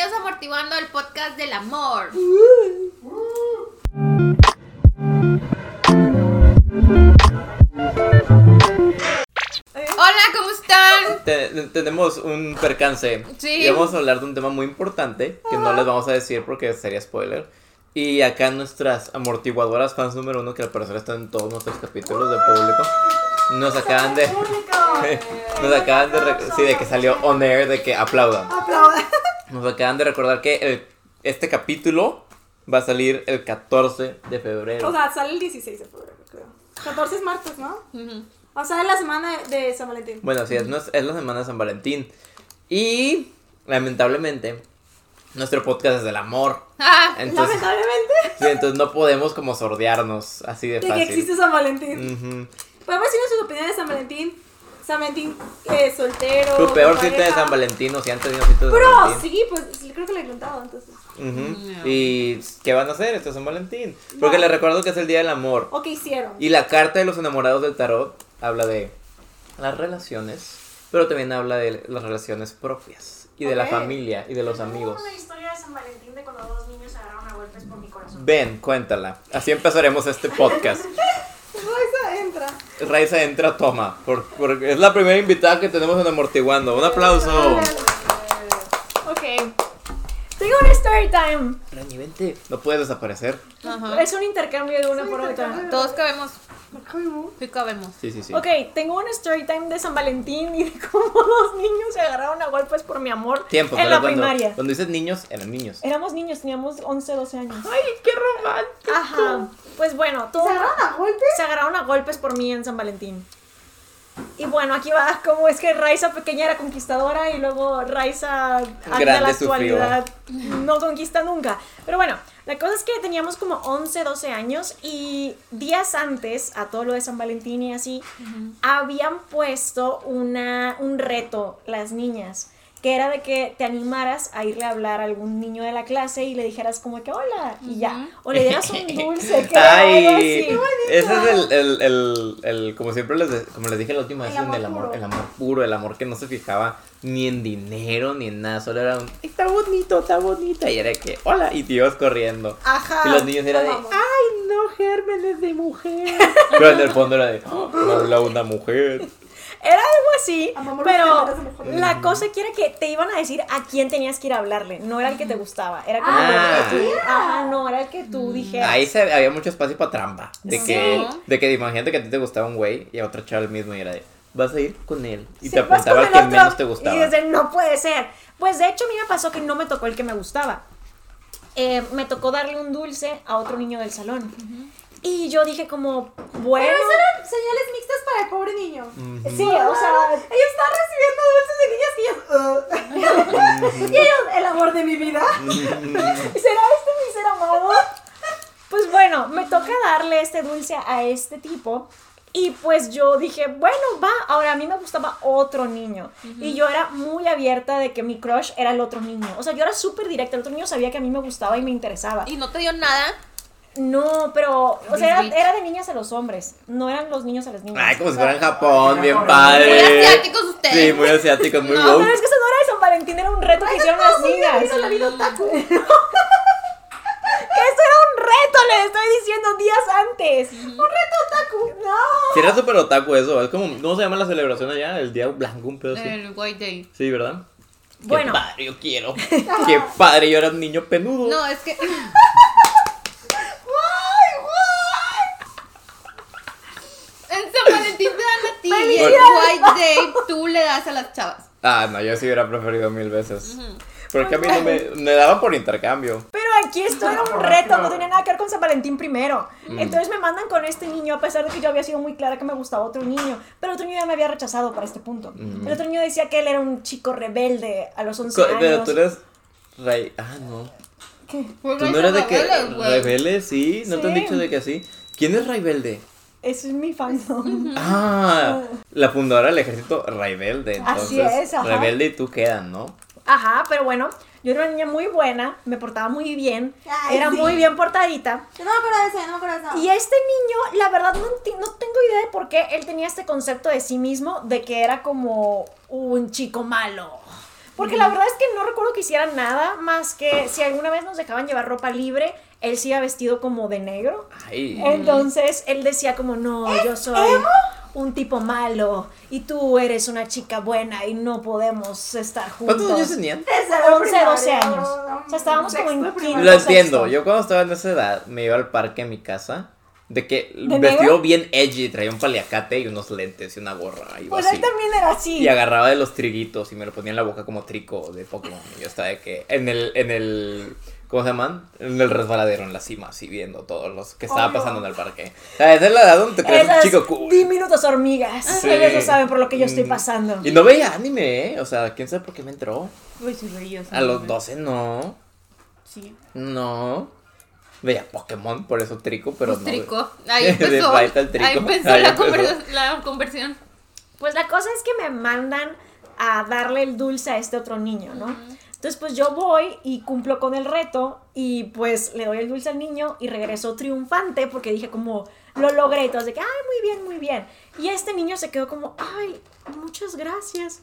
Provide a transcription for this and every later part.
bienvenidos a Amortiguando el podcast del amor. Hola, ¿cómo están? Te- tenemos un percance. Sí. Y vamos a hablar de un tema muy importante que no les vamos a decir porque sería spoiler. Y acá nuestras amortiguadoras fans número uno, que al parecer están en todos nuestros capítulos de público, nos acaban de. Nos acaban de. Sí, de que salió on air, de que aplaudan. Aplauda. Nos acaban de recordar que el- este capítulo va a salir el 14 de febrero. O sea, sale el 16 de febrero, creo. 14 es martes, ¿no? Ujú. O sea, es la semana de, de San Valentín. Bueno, sí, es, es la semana de San Valentín. Y lamentablemente, nuestro podcast es del amor. Ah, Entonces, Lamentablemente, sí, entonces no podemos como sordearnos así de de que fácil. existe San Valentín. Ujú. Podemos decir nuestras opiniones de San Valentín. San Valentín eh, soltero. Tu peor cita de pareja. San Valentín o si han tenido cita de San Pero Valentín. sí, pues creo que le he contado entonces. Ujú. No. ¿Y qué van a hacer este San Valentín? Porque No. les recuerdo que es el Día del Amor. O qué hicieron. Y la carta de los enamorados del tarot habla de las relaciones, pero también habla de las relaciones propias y de la familia y de los amigos. una historia de San Valentín de cuando dos niños se agarraron a golpes por mi corazón. Ven, cuéntala. Así empezaremos este podcast. Esa entra. Raiza entra, toma. por- porque es la primera invitada que tenemos en Amortiguando. Un aplauso. Ok. Tengo un story time. Rani, vente. No puedes desaparecer. ajá. Es un intercambio de una por otra. Todos cabemos. Sí, cabemos. Sí, sí, sí. Ok, tengo un story time de San Valentín y de cómo dos niños se agarraron a golpes por mi amor Tiempo, en la cuando, primaria. cuando dices niños, eran niños. Éramos niños, teníamos 11, 12 años. ¡Ay, qué romántico! Ajá. Pues bueno, todo. a golpes? Se agarraron a golpes por mí en San Valentín. Y bueno, aquí va como es que Raiza pequeña era conquistadora y luego Raiza hasta la sufrió. actualidad no conquista nunca. Pero bueno, la cosa es que teníamos como 11, 12 años y días antes a todo lo de San Valentín y así, habían puesto una, un reto las niñas. Que era de que te animaras a irle a hablar a algún niño de la clase y le dijeras como que hola y ya. O le dieras un dulce, que era algo Ay, así. ese es el, el, el, el- como siempre les, de- como les dije la última vez, El amor el amor, puro. el amor puro, el amor que no se fijaba ni en dinero ni en nada, solo era un, está bonito, está bonita, y era que, hola, y te ibas corriendo. Ajá. Y los niños eran de, Vamos. ay, no, gérmenes de mujer. Pero en el fondo era de, oh, no habla una mujer. Era algo así, Amor, pero la cosa que era que te iban a decir a quién tenías que ir a hablarle, no era el que te gustaba, era como Ah. el que tú, ajá, no, era el que tú dijeras. Ahí se, había mucho espacio para trampa. De Sí. que, de que imagínate que a ti te gustaba un güey y a otra chava el mismo y era de, vas a ir con él. Y Sí, te apuntaba al que otro, menos te gustaba. Y dices, no puede ser. Pues de hecho a mí me pasó que no me tocó el que me gustaba. Eh, me tocó darle un dulce a otro niño del salón. Y yo dije como, bueno... Pero eso eran señales mixtas para el pobre niño. Sí, o sea, Ellos están recibiendo dulces de niñas que ellos... y ellos, el amor de mi vida. ¿Será este mi ser amado? Pues bueno, me toca darle este dulce a este tipo. Y pues yo dije, bueno, va. Ahora a mí me gustaba otro niño. Y yo era muy abierta de que mi crush era el otro niño. O sea, yo era súper directa. El otro niño sabía que a mí me gustaba y me interesaba. Y no te dio nada. No, pero, o sea, era, era de niñas a los hombres. No eran los niños a las niñas. Ay, como si fuera en Japón, bien Muy padre. asiáticos ustedes. Sí, muy asiáticos, muy No, Pero es que eso no era de San Valentín, era un reto que hicieron las niñas. Mira la vida otaku. Que eso era un reto, les estoy diciendo días antes. Un reto otaku. No. Si era súper otaku eso, es como, ¿cómo se llama la celebración allá? El día blanco, un pedo así. El White Day. Sí, ¿verdad? Bueno. Qué padre, yo quiero. Qué padre, yo era un niño penudo. No, es que. En Te dan a ti. Y el White Day tú le das a las chavas. Ah, no, yo sí hubiera preferido mil veces. Porque a mí no me, me daban por intercambio. Pero aquí esto era un reto, no tenía nada que ver con San Valentín primero. Mm. Entonces me mandan con este niño, a pesar de que yo había sido muy clara que me gustaba otro niño. Pero otro niño ya me había rechazado para este punto. Mm. El otro niño decía que él era un chico rebelde a los 11 Co- años. Pero tú eres. Rey. Ah, no. ¿Qué? Tú no eres de que. Rebelde, güey. Rebelde, sí. ¿No te han dicho de que así? ¿Quién es Rebelde? Eso es mi fandom. Ah, la fundadora del ejército rebelde. Entonces, Así es, ajá. Rebelde y tú quedan, ¿no? Ajá, pero bueno, yo era una niña muy buena, me portaba muy bien, Ay, era sí. muy bien portadita. Yo no me acuerdo de eso, yo no me acuerdo de eso. Y este niño, la verdad, no, tengo idea de por qué él tenía este concepto de sí mismo de que era como un chico malo. Porque la verdad es que no recuerdo que hicieran nada más que si alguna vez nos dejaban llevar ropa libre, él sí iba vestido como de negro. Ay. Entonces él decía como, no, yo soy un tipo malo y tú eres una chica buena y no podemos estar juntos. ¿Cuántos años tenían? Desde la 11, primaria, 12 años. O sea, estábamos como en quinto. Lo entiendo. sexto. Yo cuando estaba en esa edad me iba al parque en mi casa. De que ¿De vestido negro? bien edgy, traía un paliacate y unos lentes y una gorra. Y, Pues así. él también era así. y agarraba de los triguitos y me lo ponía en la boca como trico de Pokémon. Y yo estaba de que en el, en el, ¿cómo se llaman? En el resbaladero, en la cima, así viendo todos los que estaba pasando en el parque. O sea, esa es la edad donde te crees un Esas chico cool. diminutas hormigas. Sí. Ellos no saben por lo que yo estoy Mm. pasando. Y no veía anime, ¿eh? O sea, quién sabe por qué me entró. Uy, sí, veía, sí, A los veía. 12 no. Sí. No. Veía Pokémon, por eso trico, pero Pues no. trico. Ahí empezó. Al trico. Ahí empezó Ahí la, empezó. conversa- la conversión. Pues la cosa es que me mandan a darle el dulce a este otro niño, ¿no? Entonces pues yo voy y cumplo con el reto y pues le doy el dulce al niño y regreso triunfante porque dije como lo logré todos de que, ay, muy bien, muy bien. Y este niño se quedó como, ay, muchas gracias.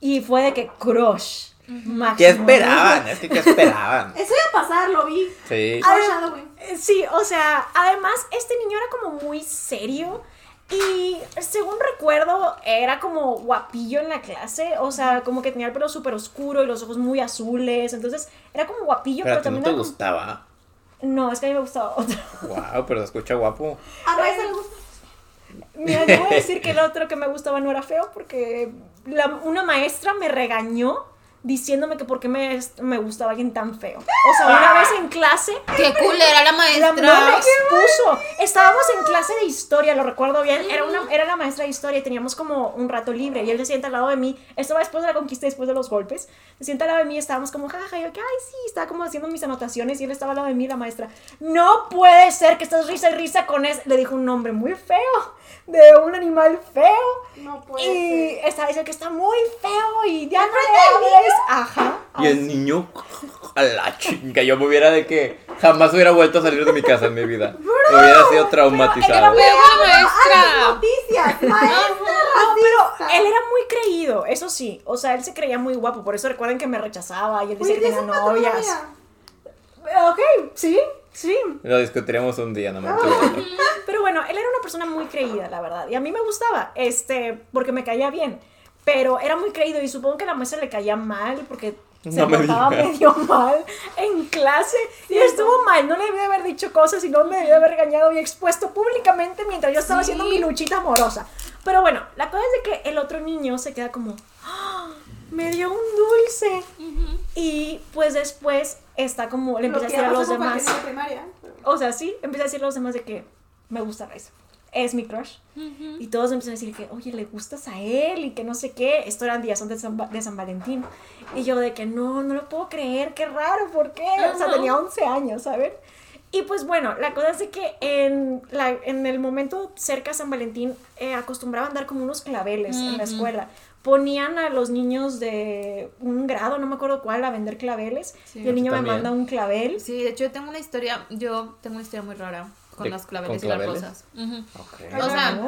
Y fue de que crush. máximo, ¿Qué esperaban? Es que ¿qué esperaban? Eso iba a pasar, lo vi. Sí. Foreshadowing. Eh, Sí, o sea, además este niño era como muy serio y según recuerdo era como guapillo en la clase, o sea, como que tenía el pelo súper oscuro y los ojos muy azules, entonces era como guapillo, Pero pero, a ti no también te como- gustaba. No, es que a mí me gustaba otro. Wow, pero se escucha guapo. A Raiza le gusta. Mira, yo voy a decir que el otro que me gustaba no era feo porque la- una maestra me regañó diciéndome que por qué me, me gustaba alguien tan feo. O sea, una vez en clase Qué culera la La maestra. no me expuso. Estábamos en clase de historia, lo recuerdo bien. Era, una, era la maestra de historia y teníamos como un rato libre. Y él se sienta al lado de mí. Esto va después de la conquista, después de los golpes. Se sienta al lado de mí y estábamos como, jaja. Y yo, que, ay, sí, estaba como haciendo mis anotaciones. Y él estaba al lado de mí, la maestra. No puede ser que estás risa y risa con ese. Le dijo un nombre muy feo, de un animal feo. No puede Y ser. estaba diciendo que está muy feo y ya no ¿Enfrente le hables. Ajá. Y el niño, a la chinga, yo me hubiera de que jamás hubiera vuelto a salir de mi casa en mi vida. Me hubiera sido traumatizado. Pero la ¡Ay, maestra. noticias! ¡Maestra No, pero él era muy creído, eso sí. O sea, él se creía muy guapo. Por eso recuerden que me rechazaba y él decía Pues que tenía novias. Ok, sí, sí. Lo discutiremos un día, no me estoy Pero bueno, él era una persona muy creída, la verdad. Y a mí me gustaba, este, porque me caía bien. Pero era muy creído y supongo que a la maestra le caía mal porque se No me portaba medio mal en clase. Y estuvo mal, no le debía haber dicho cosas y no me debía haber regañado y expuesto públicamente mientras yo estaba Sí. haciendo mi luchita amorosa. Pero bueno, la cosa es de que el otro niño se queda como, "Ah, me dio un dulce. Y pues después está como, le empieza a decir a los demás. primaria. O sea, sí, empieza a decir a los demás de que me gusta Raiza. Es mi crush. Y todos empiezan a decir que, oye, le gustas a él y que no sé qué. Esto eran días antes de San, Va- de San Valentín. Y yo de que no, no lo puedo creer, qué raro, ¿por qué? O sea, tenía 11 años, ¿saben? Y pues bueno, la cosa es de que en, la, en el momento cerca a San Valentín eh, acostumbraban dar como unos claveles en la escuela. Ponían a los niños de un grado, no me acuerdo cuál, a vender claveles. Sí. y el niño me manda un clavel. Sí, de hecho yo tengo una historia, yo tengo una historia muy rara con ¿De- las claveles con y las claveles? rosas. Ujú. Ok. O sea,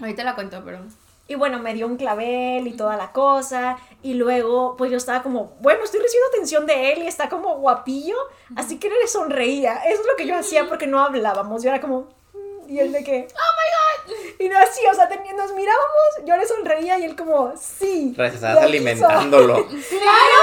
ahorita la cuento, pero... Y bueno, me dio un clavel y toda la cosa. Y luego, pues yo estaba como, bueno, estoy recibiendo atención de él y está como guapillo. Así que le sonreía. Eso es lo que yo hacía porque no hablábamos. Yo era como, "Mm", y él de que, oh my god. Y no así, o sea, teni- nos mirábamos, yo le sonreía y él como, sí. Estabas aquí alimentándolo.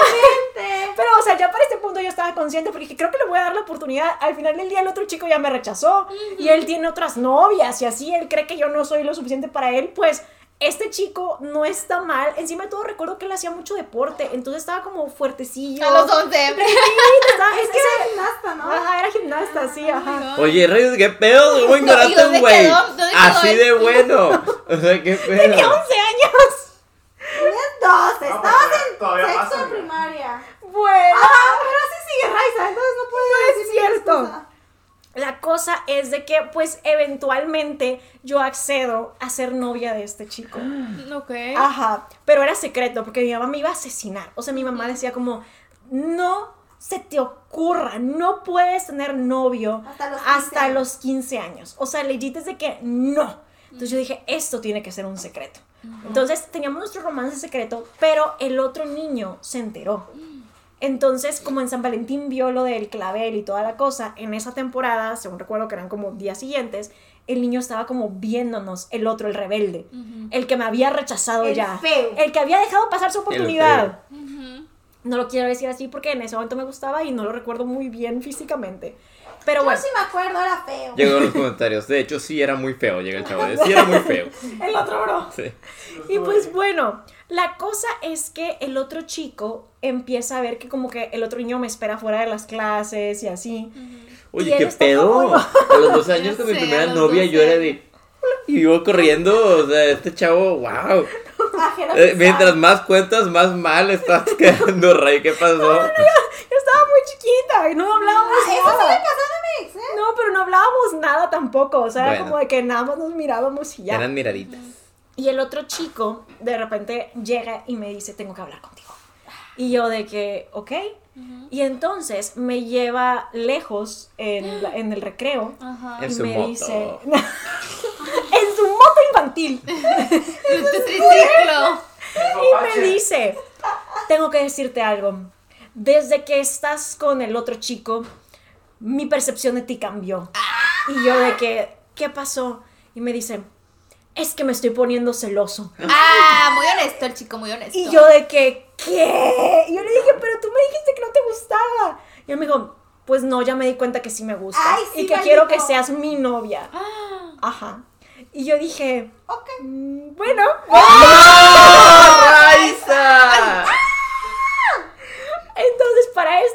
¡Claramente! Pero, o sea, ya para este punto yo estaba consciente porque dije, creo que le voy a dar la oportunidad. Al final del día el otro chico ya me rechazó y él tiene otras novias y así él cree que yo no soy lo suficiente para él, pues este chico no está mal. Encima de todo recuerdo que él hacía mucho deporte, entonces estaba como fuertecillo. A los 11. Sí, estaba- Es que era gimnasta, ¿no? Ajá, era gimnasta, sí, ajá. Oye, Reyes, ¿qué pedo? ¿Cómo No, ¿y ignoraste dónde un güey? Así de bueno. O sea, ¿qué Tenía pedo? 11 años. Tenías 12, No, estabas en todavía sexto de primaria. Bueno. Ah, pero así sigue Raiza, entonces no puedes No es decir ninguna cierto. La cosa es de que, pues, eventualmente yo accedo a ser novia de este chico. Ok. Ajá, pero era secreto porque mi mamá me iba a asesinar. O sea, mi mamá decía como, no se te ocurra, no puedes tener novio Hasta los 15 hasta años. los 15 años. O sea, legit es de que no. Entonces yo dije, esto tiene que ser un secreto. Entonces teníamos nuestro romance secreto, pero el otro niño se enteró. Entonces, como en San Valentín vio lo del clavel y toda la cosa, en esa temporada, según recuerdo que eran como días siguientes, el niño estaba como viéndonos, el otro, el rebelde, el que me había rechazado El ya, feo. el que había dejado pasar su oportunidad. No lo quiero decir así porque en ese momento me gustaba y no lo recuerdo muy bien físicamente. Pero Yo bueno, sí me acuerdo, era feo. Llegó en los comentarios. De hecho, sí era muy feo. Llega el chavo. de, Sí era muy feo. el otro bro. Sí. Y pues bueno, la cosa es que el otro chico empieza a ver que como que el otro niño me espera fuera de las clases y así. Oye, qué pedo. como- A los 12 años con mi sé, primera novia, 12. yo era de. Y iba corriendo. O sea, este chavo, wow. Eh, mientras más cuentas, más mal estás quedando, Ray. ¿Qué pasó? Yo estaba muy chiquita y no hablábamos Ah, Eso nada. sigue pasando, Mix, ¿eh? No, pero no hablábamos nada tampoco. O sea, era como de que nada más nos mirábamos y ya. Eran miraditas. Y el otro chico de repente llega y me dice, tengo que hablar contigo. Y yo de que, ok. Y entonces me lleva lejos en, la- en el recreo. En y su me moto. dice, en infantil. Triciclo. Y me dice, tengo que decirte algo. Desde que estás con el otro chico, mi percepción de ti cambió. Y yo de que, ¿qué pasó? Y me dice, es que me estoy poniendo celoso. Ah, muy honesto el chico, muy honesto. Y yo de que, ¿qué? Y yo le dije, pero tú me dijiste que no te gustaba. Y él me dijo, pues no, ya me di cuenta que sí me. Ay, sí, y que maldito. quiero que seas mi novia. Ah. Ajá. Y yo dije, Ok. "Mm, bueno. ¡Raiza!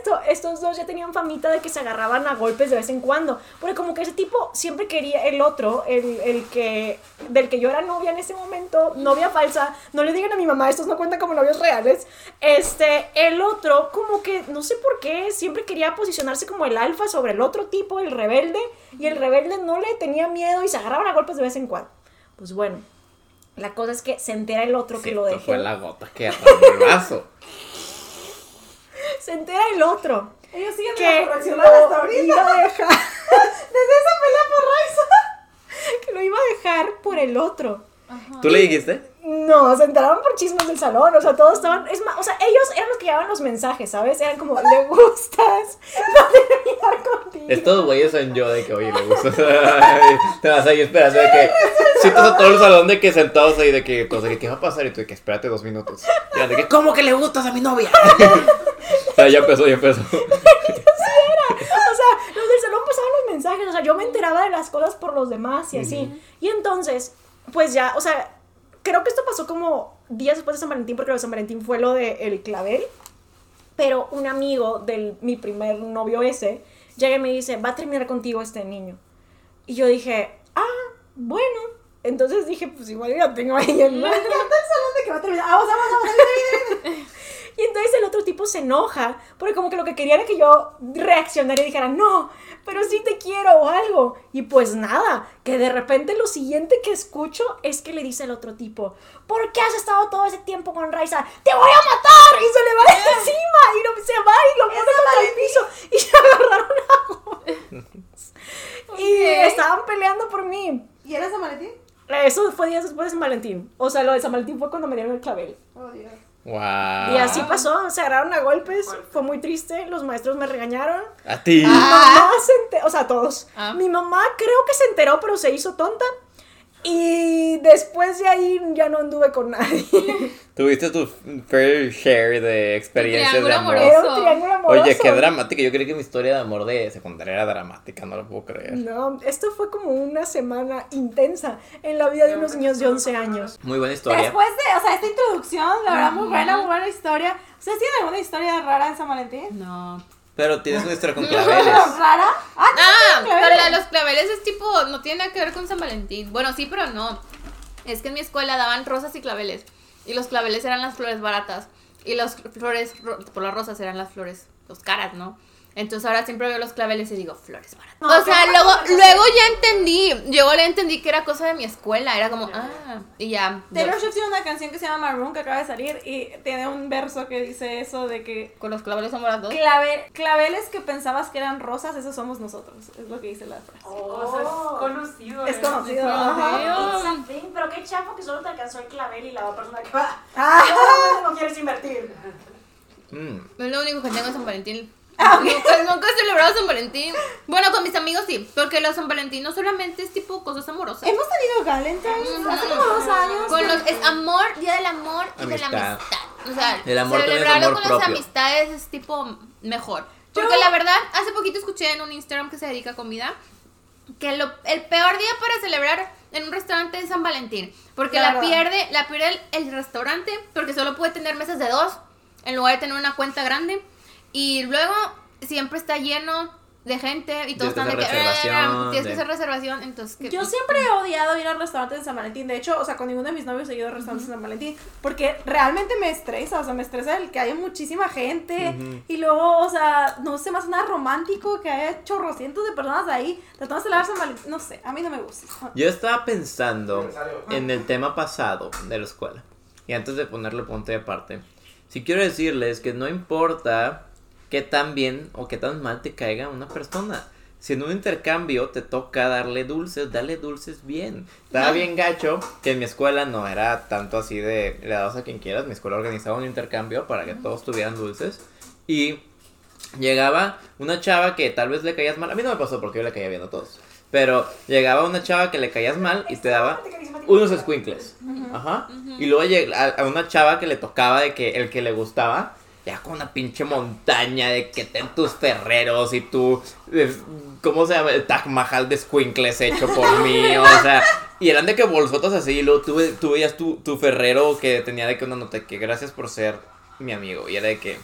Esto, estos dos ya tenían famita de que se agarraban a golpes de vez en cuando. Porque como que ese tipo siempre quería el otro, el, el que, del que yo era novia en ese momento, novia falsa, no le digan a mi mamá, estos no cuentan como novios reales. Este, el otro, como que, no sé por qué, siempre quería posicionarse como el alfa sobre el otro tipo, el rebelde, y el rebelde no le tenía miedo y se agarraban a golpes de vez en cuando. Pues bueno, la cosa es que se entera el otro que lo dejé. fue la gota que derramó el vaso. Se entera el otro. Ellos siguen que hasta lo ahorita. iba a dejar, Desde esa pelea por Raiza. que lo iba a dejar por el otro. ¿Tú le dijiste? No, se enteraron por chismes del salón, o sea, todos estaban, es más, o sea, ellos eran los que llevaban los mensajes, ¿sabes? Eran como, le gustas, va a terminar contigo. Estos güeyes son yo de que, oye, le gusta. Te vas ahí esperando de que. Sientas a todo el salón de que sentados ahí de que, pues, de que, ¿qué va a pasar? Y tú de que, espérate dos minutos. Y de que, ¿cómo que le gustas a mi novia? o sea, ya empezó, ya empezó. O sea, los del salón pasaban los mensajes, o sea, yo me enteraba de las cosas por los demás y así. Y entonces, pues ya, o sea, creo que esto pasó como días después de San Valentín, porque lo de San Valentín fue lo de el clavel. Pero un amigo de mi primer novio ese llega y me dice, va a terminar contigo este niño. Y yo dije, ah, bueno. Entonces dije, pues igual ya tengo ahí el Me encanta el salón de que va a terminar. Vamos, vamos, vamos. vamos, vamos. Y entonces el otro tipo se enoja, porque como que lo que quería era que yo reaccionara y dijera, no, pero sí te quiero o algo. Y pues nada, que de repente lo siguiente que escucho es que le dice el otro tipo, ¿por qué has estado todo ese tiempo con Raiza? ¡Te voy a matar! Y se le va de encima y lo, se va y lo pone contra el piso y se agarraron a. Y estaban peleando por mí. ¿Y era San Valentín? Eso fue días después de San Valentín. O sea, lo de San Valentín fue cuando me dieron el clavel. Oh, Dios. Wow. Y así pasó, se agarraron a golpes, fue muy triste, los maestros me regañaron. A ti. Mi mamá se enteró, o sea, todos. Ah. Mi mamá creo que se enteró, pero se hizo tonta. Y después de ahí ya no anduve con nadie. Tuviste tu fair share de experiencias de amor. amoroso. Era un triángulo amoroso. Oye, qué dramática. Yo creí que mi historia de amor de secundaria era dramática, no lo puedo creer. No, esto fue como una semana intensa en la vida de unos niños de 11 años. Muy buena historia. Después de, o sea, esta introducción, la verdad, muy buena, muy buena historia. ¿Ustedes tienen alguna historia rara en San Valentín? No. Pero tienes una historia con claveles. ¿Rara? Ah, Ah, ¿tú pero la de los claveles es tipo, no tiene nada que ver con San Valentín. Bueno, sí, pero no. Es que en mi escuela daban rosas y claveles. Y los claveles eran las flores baratas. Y las flores, ro- por las rosas eran las flores, los caras, ¿no? Entonces ahora siempre veo los claveles y digo, flores baratas. No, o sea, luego, luego ya entendí. Luego le entendí que era cosa de mi escuela. Era como, ah, y ya. Taylor yo- Swift tiene una canción que se llama Maroon que acaba de salir y tiene un verso que dice eso de que con los claveles son baratos. clave- claveles que pensabas que eran rosas, esos somos nosotros. Es lo que dice la frase. O sea, es conocido. Es ¿eh? conocido. Thing, pero qué chafo que solo te alcanzó el clavel y la persona que va. Ah. no quieres invertir. Mm. Es lo único que tengo en San Valentín. Ah, nunca, nunca he celebrado San Valentín. Bueno, con mis amigos sí, porque los San Valentín no solamente es tipo cosas amorosas. Hemos tenido Valentine's hace como dos años. Con los, es amor, día del amor y de la Amistad. amistad. O sea, El amor celebrarlo amor con las propio. amistades es tipo mejor. Porque Yo- la verdad, hace poquito escuché en un Instagram que se dedica a comida que lo, el peor día para celebrar en un restaurante es San Valentín. Porque La la, pierde, la pierde el, el restaurante porque solo puede tener mesas de dos en lugar de tener una cuenta grande. Y luego siempre está lleno de gente y todos están de que reservación, tienes que hacer reservación. Entonces, que, Yo siempre he odiado ir a restaurantes de San Valentín. De hecho, o sea, con ninguno de mis novios he ido a restaurantes de San Valentín. Porque realmente me estresa. O sea, me estresa el que haya muchísima gente. Ujú. Y luego, o sea, no sé, más nada romántico que haya chorrocientos de personas ahí tratando de celebrar San Valentín. No sé, a mí no me gusta. Yo estaba pensando en el tema pasado de la escuela. Y antes de ponerle punto de aparte, si quiero decirles que no importa qué tan bien o qué tan mal te caiga una persona. Si en un intercambio te toca darle dulces, dale dulces bien. Estaba bien gacho que en mi escuela no era tanto así de le das a quien quieras. Mi escuela organizaba un intercambio para que todos tuvieran dulces. Y llegaba una chava que tal vez le caías mal. A mí no me pasó porque yo le caía bien a todos. Pero llegaba una chava que le caías mal y te daba unos squinkles. Ajá. Y luego a una chava que le tocaba de que el que le gustaba, con una pinche montaña de que ten tus ferreros y eh, ¿Cómo se llama? El Taj Mahal de squinkles hecho por mí. O sea. Y eran de que bolsotas así. Y luego tú, tú veías tu, tu ferrero que tenía de que una nota que gracias por ser mi amigo. Y era de que.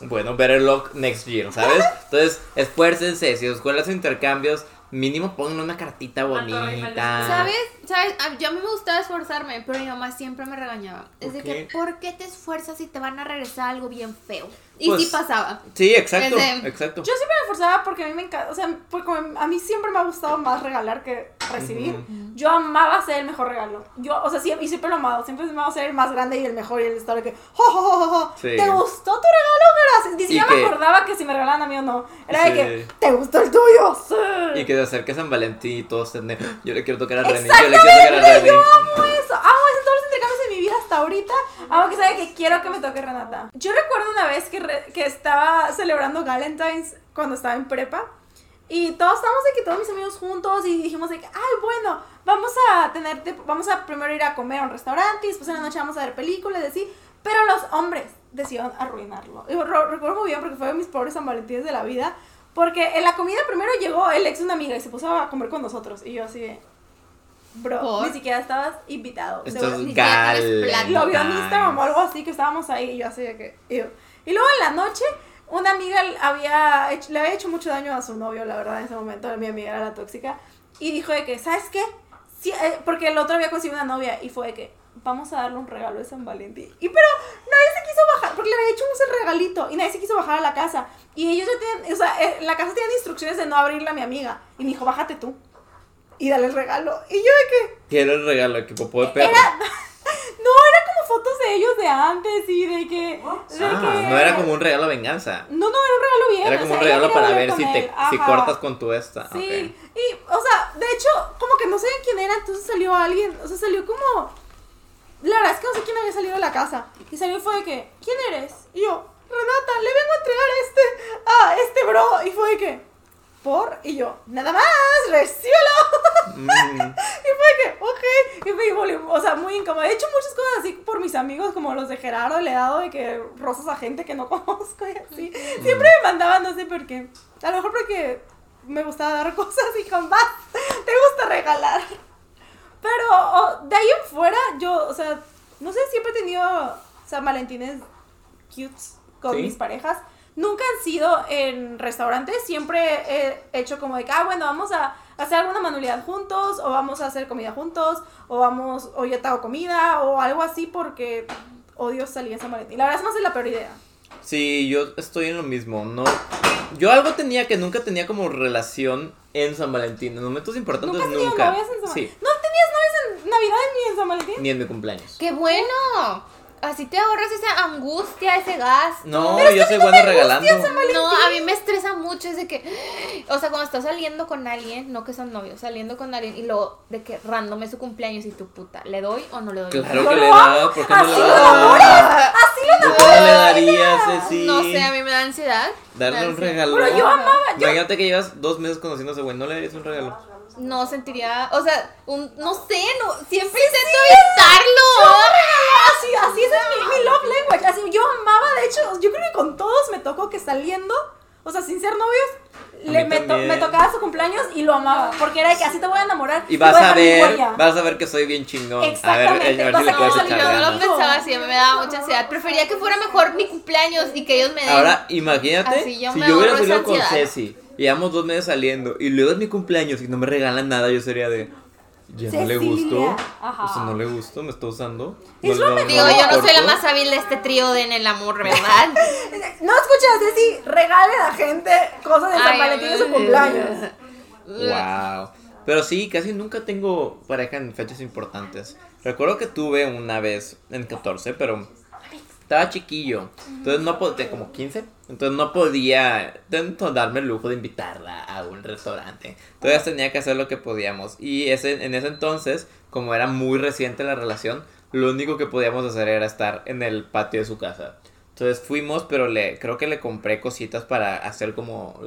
Bueno, better luck next year, ¿sabes? Entonces, esfuércense. Si su escuela hace intercambios, mínimo pongan una cartita bonita. ¿Sabes? ¿Sabes? A- Yo a mí me gustaba esforzarme, pero mi mamá siempre me regañaba. Es de ¿Por que? ¿por qué te esfuerzas si te van a regresar algo bien feo? Y Pues, sí pasaba. Sí, exacto. Desde- Exacto. Yo siempre me esforzaba porque a mí me encanta, o sea, porque a mí siempre me ha gustado más regalar que recibir. Yo amaba hacer el mejor regalo. Yo, o sea, siempre, y siempre lo he amado. Siempre me amado ser el más grande y el mejor y el estar de que, "Jo, jo, jo, jo, jo, Sí. ¿te gustó tu regalo? Gracias. Ni siquiera que- me acordaba que si me regalaban a mí o no. Era de Sí. que, ¿te gustó el tuyo? Sí. Y que se acerque San Valentín y todos de, Yo le quiero tocar a René. Yo le quiero tocar a René. yo amo eso. Amo eso en todos los intercambios de mi vida hasta ahorita. Amo que sabe que quiero que me toque Renata. Yo recuerdo una vez que, re- que estaba celebrando Valentine's cuando estaba en prepa. Y todos estábamos que todos mis amigos juntos y dijimos de que, ay, bueno, vamos a tener, vamos a primero ir a comer a un restaurante y después en la noche vamos a ver películas y así. Pero los hombres decidieron arruinarlo. Y recuerdo muy bien porque fue de mis pobres San Valentines de la vida. Porque en la comida primero llegó el ex de una amiga y se puso a comer con nosotros. Y yo así de, bro, ¿Por? ni siquiera estabas invitado. Esto es ni gal. lo vio en Instagram o algo así que estábamos ahí y yo así de que ew. y luego en la noche una amiga había hecho- le había hecho mucho daño a su novio la verdad en ese momento mi amiga era la tóxica y dijo de que sabes qué Sí, eh, porque el otro había conseguido una novia y fue de que vamos a darle un regalo de San Valentín y pero nadie se quiso bajar porque le había hecho un regalito y nadie se quiso bajar a la casa y ellos ya tenían o sea eh, la casa tenía instrucciones de no abrirle a mi amiga y me dijo bájate tú y dale el regalo y yo de que ¿Qué era el regalo? ¿Que popó de perro? era, no, era como fotos de ellos de antes y de que... de Ah, que- no era como un regalo venganza. No, no, era un regalo bien. Era o como sea, un regalo para ver si, te, si cortas con tu esta. Sí, ok. y, o sea, de hecho, como que no sé quién era, entonces salió alguien, o sea, salió como... La verdad es que no sé quién había salido de la casa. Y salió y fue de que, ¿quién eres? Y yo, Renata, le vengo a entregar este, a este bro. Y fue de que, ¿por? Y yo, nada más, recíbelo. Mm, Y fue que, ok. Y me volvió, o sea, muy incómodo. He hecho muchas cosas así por mis amigos, como los de Gerardo, le he dado de que rosas a gente que no conozco y así. Siempre me mandaban, no sé por qué. A lo mejor porque me gustaba dar cosas y con más, te gusta regalar. Pero o, de ahí en fuera, yo, o sea, no sé, siempre he tenido San Valentines cutes con Sí. mis parejas. Nunca han sido en restaurantes, siempre he hecho como de que, ah, bueno, vamos a hacer alguna manualidad juntos, o vamos a hacer comida juntos, o vamos, o yo te hago comida, o algo así, porque odio salir en San Valentín. La verdad es más de la peor idea. Sí, yo estoy en lo mismo. No, Yo algo tenía que nunca tenía como relación en San Valentín. En momentos importantes ¿Nunca has nunca. novias en San Sí, ¿No tenías novias en Navidad ni en San Valentín? ni en mi cumpleaños. ¡Qué bueno! Así te ahorras esa angustia, ese gasto. No, yo soy bueno regalando. No, a mí me estresa mucho, es de que, o sea, cuando estás saliendo con alguien, no que son novios, saliendo con alguien y luego de que random es su cumpleaños y tu puta, ¿le doy o no le doy? Claro que le da, ¿por qué no le da? ¿Por qué no le darías, Ceci? No sé, a mí me da ansiedad. Darle da un regalo. Pero yo amaba, yo- Imagínate que llevas dos meses conociendo a ese güey, ¿no le darías un regalo? No sentiría, o sea, un, no sé, no, siempre intento evitarlo. Así, así ese es mi, mi love language. Así, yo amaba, de hecho, yo creo que con todos me tocó que saliendo, o sea, sin ser novios, le, me, to- me tocaba su cumpleaños y lo amaba. Porque era de que así te voy a enamorar. Y vas a ver, vas a ver que soy bien chingón. A ver, Exactamente, a ver si le a puedes No, salir echar yo no lo pensaba así, me daba mucha ansiedad. Prefería que fuera mejor mi cumpleaños y que ellos me den. Ahora, imagínate Así yo si me yo hubiera salido con. Ceci llevamos dos meses saliendo y luego es mi cumpleaños y no me regalan nada, yo sería de. Ya no le gustó. Ajá. O sea, no le gustó, me está usando. Es No- lo no-. Digo, no yo no soy la más hábil de este trío de en el amor, ¿verdad? No escuchas, Ceci, regale a la gente cosas de San Valentín y su cumpleaños. Wow. Pero sí, casi nunca tengo pareja en fechas importantes. Recuerdo que tuve una vez en 14, pero estaba chiquillo. Entonces no podía, como 15. Entonces no podía darme el lujo de invitarla a un restaurante. Entonces tenía que hacer lo que podíamos. Y ese, en ese entonces, como era muy reciente la relación, lo único que podíamos hacer era estar en el patio de su casa. Entonces fuimos, pero le creo que le compré cositas para hacer como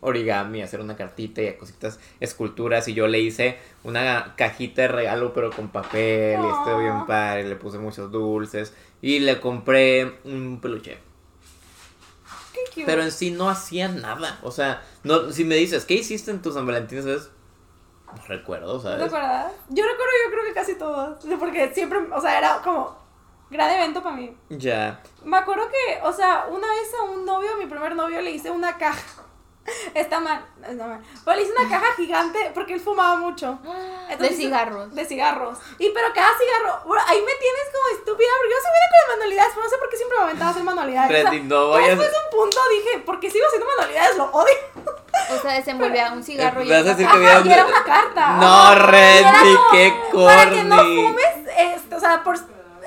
origami, hacer una cartita y cositas, esculturas. Y yo le hice una cajita de regalo, pero con papel. Y estuvo bien padre. Le puse muchos dulces. Y le compré un peluche. Qué. Pero en sí no hacía nada. O sea, no, si me dices, ¿qué hiciste en tu San Valentín? ¿Sabes? No recuerdo, ¿Te ¿sabes? acuerdas? Yo recuerdo, yo creo que casi todos. Porque siempre, o sea, era como gran evento para mí. Ya. Me acuerdo que, o sea, una vez a un novio, mi primer novio, le hice una caja. Está mal, está mal. Pero le hice una caja gigante porque él fumaba mucho. de Entonces, cigarros. De cigarros. Y pero cada cigarro, bueno, ahí me tienes como estúpida porque yo soy buena con las manualidades, pero no sé por qué siempre me aventaba a hacer manualidades. O sea, Freddy, no vayas- después de un punto dije, ¿por qué sigo haciendo manualidades? Lo odio. O sea, desenvolvía un cigarro y Vas a decir que Ajá, y era una carta. No. Randy, qué Para que no corny. fumes, este, o sea, por,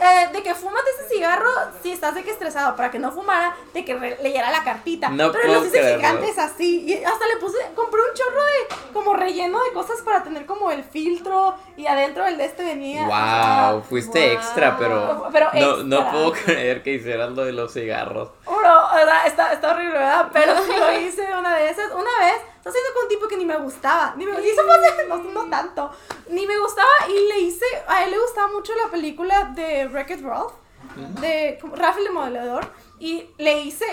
eh, de que fumas de ese cigarro, si estás de que estresado, para que no fumara, de que leyera la cartita. No Pero los hice creerlo. gigantes así. Y hasta le puse, compré un chorro de, como relleno de cosas para tener como el filtro. Y adentro el de este venía. Wow, fuiste Wow. extra, pero, Pero no, no puedo creer que hicieras lo de los cigarros. Bro, o sea, está, está horrible, ¿verdad? Pero lo hice una de esas. Una vez, estaba haciendo con un tipo que ni me gustaba. Ni me, y eso fue hace- no, no tanto. Ni me gustaba y le hice. A él le gustaba mucho la película de Wreck-It Ralph. De Rafael el modelador. Y le hice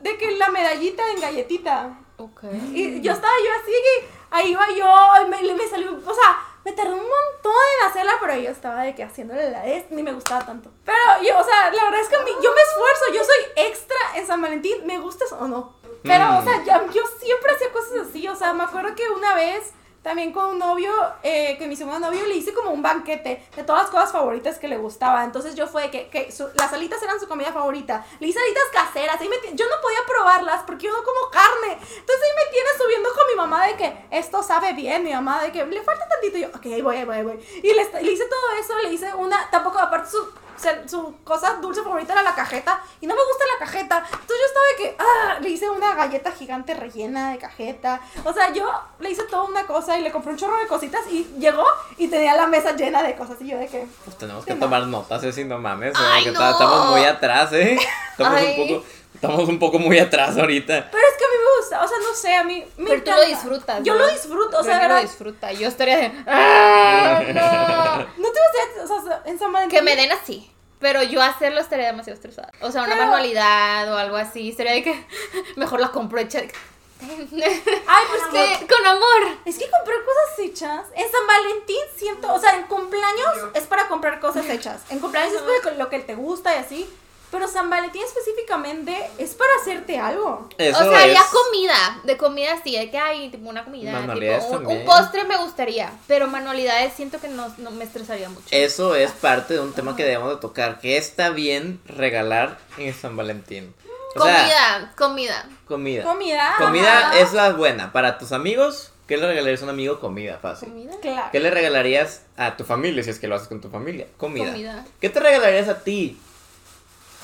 de que la medallita en galletita. Ok. Y yo estaba yo así que ahí iba yo, me, me salió, o sea, me tardó un montón en hacerla, pero yo estaba de que haciéndole la es, ni me gustaba tanto. Pero yo, o sea, la verdad es que a mí- yo me esfuerzo, yo soy extra en San Valentín, me gustes o no. Pero, Mm. o sea, ya- yo siempre hacía cosas así, o sea, me acuerdo que una vez también con un novio, eh, que mi segundo novio le hice como un banquete de todas las cosas favoritas que le gustaba. Entonces yo fue de que, que su- las alitas eran su comida favorita. Le hice alitas caseras. Ahí me yo no podía probarlas porque yo no como carne. Entonces ahí me tienes subiendo con mi mamá de que esto sabe bien. Mi mamá de que le falta tantito. Y yo, ok, ahí voy, ahí voy, ahí voy. Y le, le hice todo eso. Le hice una, tampoco aparte su, se- su cosa dulce favorita era la cajeta. Y no me gusta la cajeta. Entonces yo estaba de que, ah, le hice una galleta gigante rellena de cajeta. O sea, yo le hice toda una cosa y le compré un chorro de cositas y llegó y tenía la mesa llena de cosas. Y yo de que, Pues tenemos que tomar notas, ¿eh? Si no mames. estamos muy atrás, ¿eh? Estamos Ay. un poco. Estamos un poco muy atrás ahorita. pero es que a mí me gusta, o sea, no sé, a mí me Pero tú lo disfrutas. Yo ¿no? lo disfruto, o sea, de lo disfruta. Yo estaría de. "Ah, no". No te gustaría, o sea, en San Valentín. Que me den así. Pero yo hacerlo estaría demasiado estresada. O sea, una Pero- manualidad o algo así. Sería de que mejor la compro hecha. de- Ay, pues que. Sí, con amor. Es que comprar cosas hechas. En San Valentín siento, o sea, en cumpleaños es para comprar cosas hechas. En cumpleaños es para lo que te gusta y así. Pero San Valentín específicamente es para hacerte algo. Eso o sea, es. ya comida. De comida sí, de que hay tipo una comida. Manualidades tipo, un, un postre me gustaría. Pero manualidades siento que no, no me estresaría mucho. Eso es parte de un tema que debemos de tocar. Que está bien regalar en San Valentín. O sea, Comida, comida. comida. Comida. Comida es la buena. Para tus amigos, ¿qué le regalarías a un amigo? Comida, fácil. Comida. Claro. ¿Qué le regalarías a tu familia si es que lo haces con tu familia? Comida. Comida. ¿Qué te regalarías a ti?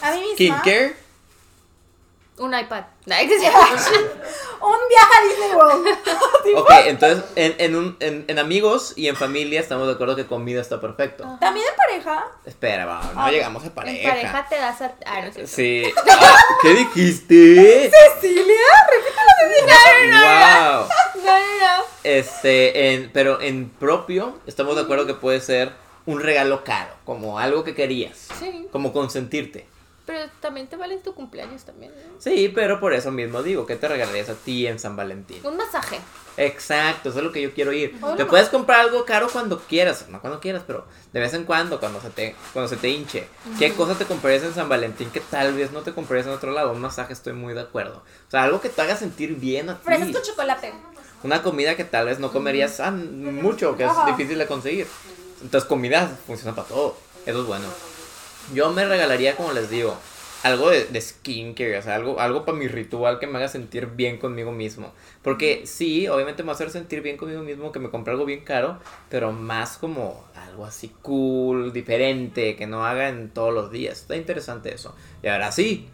A mí misma. ¿Skincare? Un iPad. Un viaje a Disney World. Ok, entonces en, en, un, en, en amigos y en familia estamos de acuerdo que comida está perfecto. También en pareja. Espera, va, no Ah, llegamos a En pareja. pareja te das a. Ah, no cierto. Sí. Ah, ¿Qué dijiste? Cecilia, wow. No, no, no. Este, en, pero en propio estamos de acuerdo que puede ser un regalo caro, como algo que querías, Sí. como consentirte. Pero también te vale tu cumpleaños también. ¿no? Sí, pero por eso mismo digo, ¿qué te regalarías a ti en San Valentín? Un masaje. Exacto, eso es lo que yo quiero ir. Hola. Te puedes comprar algo caro cuando quieras, no cuando quieras, pero de vez en cuando, cuando se te, cuando se te hinche. ¿Qué cosa te comprarías en San Valentín que tal vez no te comprarías en otro lado? Un masaje, estoy muy de acuerdo. O sea, algo que te haga sentir bien a ti. fresas con chocolate. Una comida que tal vez no comerías mucho, que es difícil de conseguir. Entonces, comida funciona para todo. Eso es bueno. Yo me regalaría, como les digo, algo de, de skincare, o sea, algo, algo para mi ritual que me haga sentir bien conmigo mismo. Porque sí, obviamente me va a hacer sentir bien conmigo mismo que me compre algo bien caro, pero más como algo así cool, diferente, que no haga en todos los días. Está interesante eso. Y ahora sí,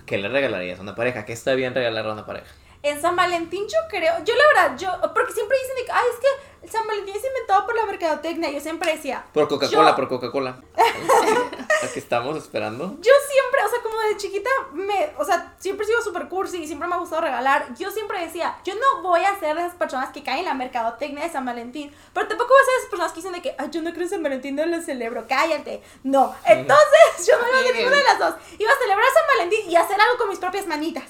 ¿a qué le regalarías a una pareja? ¿Qué está bien regalarle a una pareja? En San Valentín yo creo, yo la verdad, yo, porque siempre dicen de ay, es que San Valentín es inventado por la mercadotecnia. Yo siempre decía, Por Coca-Cola, Yo- por Coca-Cola. Aquí estamos esperando. yo siempre, o sea, como de chiquita, me, o sea, siempre he sido súper cursi y siempre me ha gustado regalar. Yo siempre decía, yo no voy a ser de esas personas que caen en la mercadotecnia de San Valentín, pero tampoco voy a ser de esas personas que dicen de que, ay, yo no creo en San Valentín, no lo celebro, cállate. No, entonces yo no iba a hacer ninguna de las dos. Iba a celebrar San Valentín y hacer algo con mis propias manitas.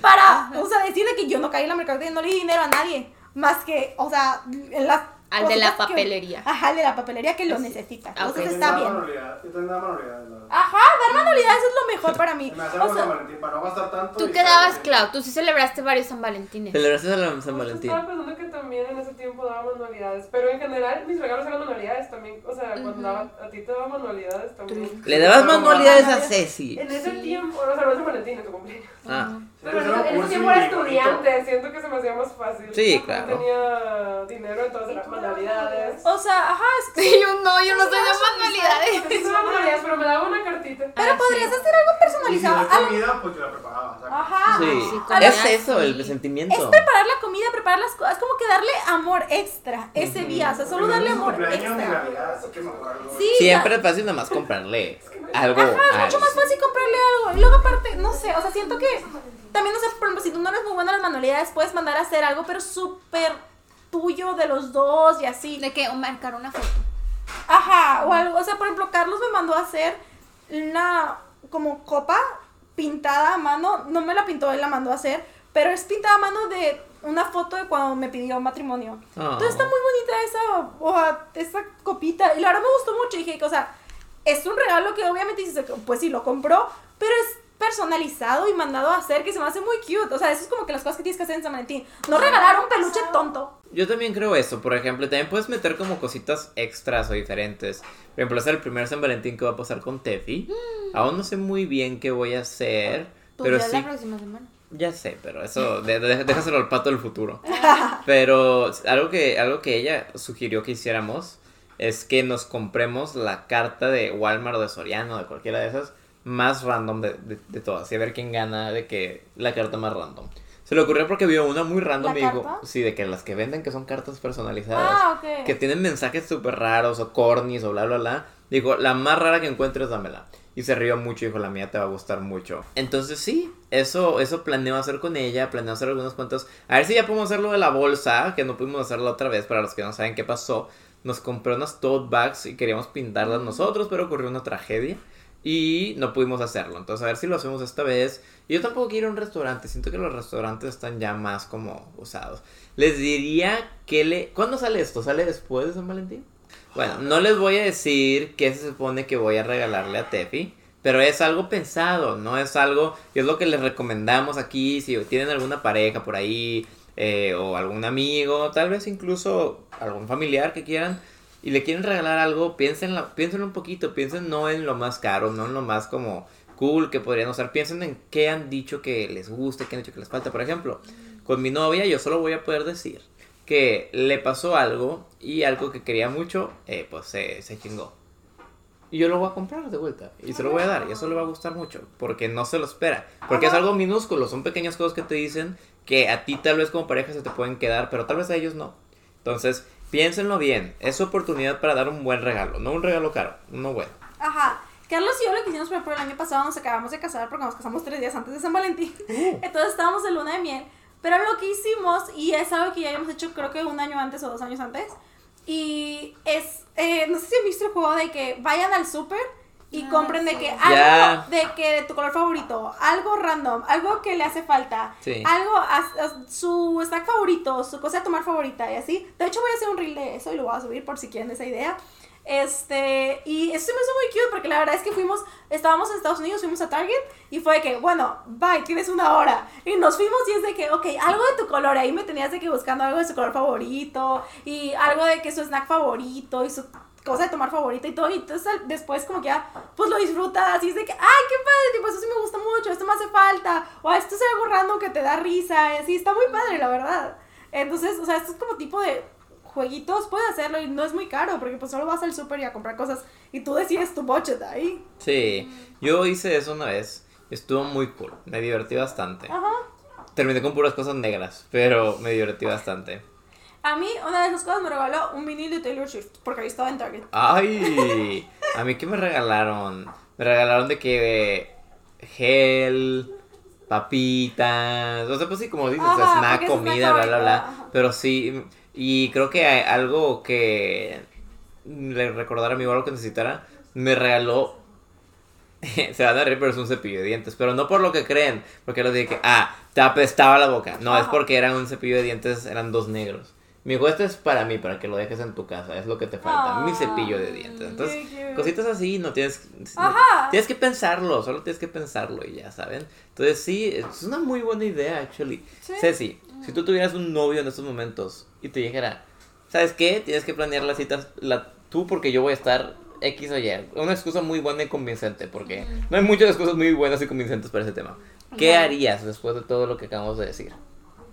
Para, o sea, decir de que yo no caí en la mercadotecnia, no le di dinero a nadie. Más que, o sea, en las Al de la que- papelería. Ajá, al de la papelería que lo necesita. Ah, ok. Entonces Yo está bien. manualidad, Yo tengo. Ajá, dar manualidades es lo mejor para mí. Me O sea, San Valentín para no gastar tanto. ¿Tú y qué estar dabas, bien. Clau? Tú sí celebraste varios San Valentines. ¿Celebraste San Valentín? Estaba pensando que también en ese tiempo daba manualidades, pero en general mis regalos eran manualidades también, o sea, cuando daba, a ti te daba manualidades también. Le dabas manualidades a. Ceci. En ese tiempo, o sea, no es San Valentín, en tu cumpleaños. Ah, Pero en Pero en ese tiempo era estudiante, siento que se me hacía más fácil. Sí, No claro. tenía dinero, entonces eran manualidades. o sea, ajá, es que- Sí, yo no, yo no soy de manualidades. Sí, manualidades, pero me daba una cartita. pero Ah, podrías sí. hacer algo Y si personalizado. no Algo- comida, pues yo la preparaba. ¿sabes? Ajá. sí. sí, Es eso, el sentimiento. Es preparar la comida, preparar las cosas. Es como que darle amor extra ese día. O sea, solo darle no amor extra. Sí, Siempre es fácil nada más comprarle algo. Ajá, es mucho más fácil comprarle algo. Y luego aparte, no sé, o sea, siento que también, no sé, por ejemplo, si tú no eres muy buena en las manualidades, puedes mandar a hacer algo, pero súper tuyo de los dos y así. De que marcar una foto. Ajá, o algo, o sea, por ejemplo, Carlos me mandó a hacer una como copa pintada a mano, no me la pintó, él la mandó a hacer, pero es pintada a mano de una foto de cuando me pidió matrimonio. Ah. Entonces está muy bonita esa, o sea, esa copita, y la verdad me gustó mucho, y dije, o sea, es un regalo que obviamente dices, pues sí, lo compró, pero es personalizado y mandado a hacer que se me hace muy cute, o sea, eso es como que las cosas que tienes que hacer en San Valentín, no regalar un peluche tonto. Yo también creo eso, por ejemplo, también puedes meter como cositas extras o diferentes. Por ejemplo, es el primer San Valentín que va a pasar con Tefi. Aún no sé muy bien qué voy a hacer, Pues pero ya sí la próxima semana. Ya sé, pero eso, de- de- déjaselo al pato del futuro. Pero algo que, algo que ella sugirió que hiciéramos es que nos compremos la carta de Walmart o de Soriano, de cualquiera de esas, más random de, de, de todas. Y a ver quién gana de que la carta más random. Se le ocurrió porque vio una muy random ¿La y dijo, carta? sí, de que las que venden que son cartas personalizadas Ah, que tienen mensajes súper raros o cornis o bla, bla, bla. Dijo, la más rara que encuentres, dámela. Y se rió mucho y dijo, la mía te va a gustar mucho. Entonces sí, eso, eso planeo hacer con ella, planeo hacer algunos cuantos. A ver si ya podemos hacer lo de la bolsa, que no pudimos hacerlo otra vez, para los que no saben qué pasó. Nos compré unas tote bags y queríamos pintarlas nosotros, pero ocurrió una tragedia. Y no pudimos hacerlo. Entonces, a ver si lo hacemos esta vez. Yo tampoco quiero un restaurante. Siento que los restaurantes están ya más como usados. Les diría que le. ¿Cuándo sale esto? ¿Sale después de San Valentín? Bueno, no les voy a decir qué se supone que voy a regalarle a Tefi. Pero es algo pensado, no es algo. Es lo que les recomendamos aquí. Si tienen alguna pareja por ahí. eh, o algún amigo. Tal vez incluso algún familiar que quieran y le quieren regalar algo, piénsenlo, piénsenlo un poquito, piensen no en lo más caro, no en lo más como cool que podrían usar. Piensen en qué han dicho que les guste, qué han dicho que les falta. Por ejemplo, con mi novia yo solo voy a poder decir que le pasó algo y algo que quería mucho, eh, pues se, se chingó. Y yo lo voy a comprar de vuelta y se lo voy a dar y eso le va a gustar mucho porque no se lo espera. Porque es algo minúsculo, son pequeñas cosas que te dicen que a ti tal vez como pareja se te pueden quedar, pero tal vez a ellos no. Entonces, piénsenlo bien, es oportunidad para dar un buen regalo, no un regalo caro, uno bueno. Ajá. Carlos y yo lo que hicimos por el año pasado nos acabamos de casar porque nos casamos tres días antes de San Valentín. Entonces estábamos en luna de miel. Pero lo que hicimos, y es algo que ya habíamos hecho creo que un año antes o dos años antes, y es, eh, no sé si han visto el juego de que vayan al súper y Ah, compren de que algo de que de tu color favorito, algo random, algo que le hace falta, Sí. algo, as- as- su snack favorito, su cosa de tomar favorita y así. De hecho voy a hacer un reel de eso y lo voy a subir por si quieren esa idea. Este, y eso se me hizo muy cute porque la verdad es que fuimos, estábamos en Estados Unidos, fuimos a Target y fue de que, bueno, bye, tienes una hora. Y nos fuimos y es de que, ok, algo de tu color. Ahí me tenías de que buscando algo de su color favorito y algo de que su snack favorito y su cosa de tomar favorita y todo. Y entonces después como que ya, pues lo disfrutas y es de que, ay, qué padre, tipo, eso sí me gusta mucho, esto me hace falta. O esto es algo random que te da risa y así, está muy padre, la verdad. Entonces, o sea, esto es como tipo de jueguitos, puedes hacerlo y no es muy caro porque pues solo vas al súper y a comprar cosas y tú decides tu budget ahí. Sí, yo hice eso una vez, estuvo muy cool, me divertí bastante. Ajá. Terminé con puras cosas negras, pero me divertí bastante. A mí, una de esas cosas me regaló un vinil de Taylor Swift porque ahí estaba en Target. Ay, a mí qué me regalaron? Me regalaron de que gel, papitas, o sea, pues sí, como dices, Ajá, snack, comida, bla, bla, bla. ajá. Pero sí, y creo que algo que le recordara a mi algo que necesitara, me regaló, se van a reír, pero es un cepillo de dientes, pero no por lo que creen, porque les dije que, ah, te apestaba la boca, no, es porque era un cepillo de dientes, eran dos negros. Me dijo, este es para mí, para que lo dejes en tu casa, es lo que te falta, mi cepillo de dientes. Entonces, cositas así, no tienes... Ajá. tienes que pensarlo, solo tienes que pensarlo y ya, ¿saben? Entonces sí, es una muy buena idea, actually. Sí. Ceci, si tú tuvieras un novio en estos momentos y te dijera, ¿sabes qué? Tienes que planear las citas la, tú porque yo voy a estar X o Y. Una excusa muy buena y convincente, porque no hay muchas excusas muy buenas y convincentes para ese tema. ¿Qué harías después de todo lo que acabamos de decir?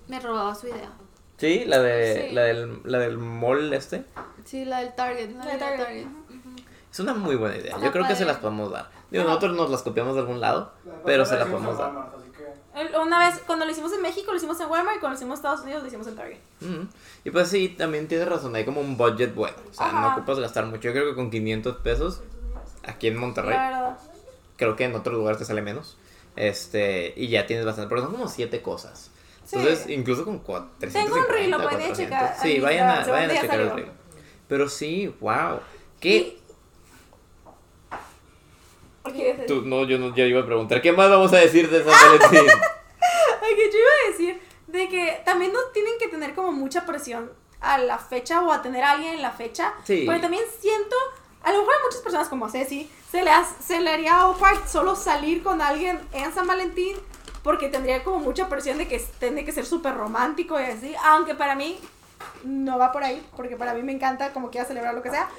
Me robaba su idea. ¿Sí? La, de, Sí. la, del, la del mall este. Sí, la del Target. La La del de Target. Target. Es una muy buena idea. Yo creo que se las podemos dar. Digo, Ajá. nosotros nos las copiamos de algún lado, La pero se la hicimos podemos dar. Walmart, que Una vez, cuando lo hicimos en México, lo hicimos en Walmart y cuando lo hicimos en Estados Unidos, lo hicimos en Target. Mm. Y pues sí, también tienes razón, hay como un budget bueno. O sea, no ocupas gastar mucho. Yo creo que con 500 pesos aquí en Monterrey, La verdad. creo que en otros lugares te sale menos. Este, y ya tienes bastante, pero son como 7 cosas. Sí. Entonces, incluso con 4, Tengo un reel, lo pueden checar Sí, vayan a, vayan a ya checar el reel. Pero sí, wow. ¿Qué? Ok, Tú, no, yo no, yo iba a preguntar, ¿qué más vamos a decir de San Valentín? Ok, yo iba a decir de que también no tienen que tener como mucha presión a la fecha o a tener a alguien en la fecha. Sí. Porque también siento, a lo mejor a muchas personas como Ceci, se le, se le haría awkward solo salir con alguien en San Valentín porque tendría como mucha presión de que tiene que ser súper romántico y así. Aunque para mí no va por ahí, porque para mí me encanta como quiera celebrar lo que sea.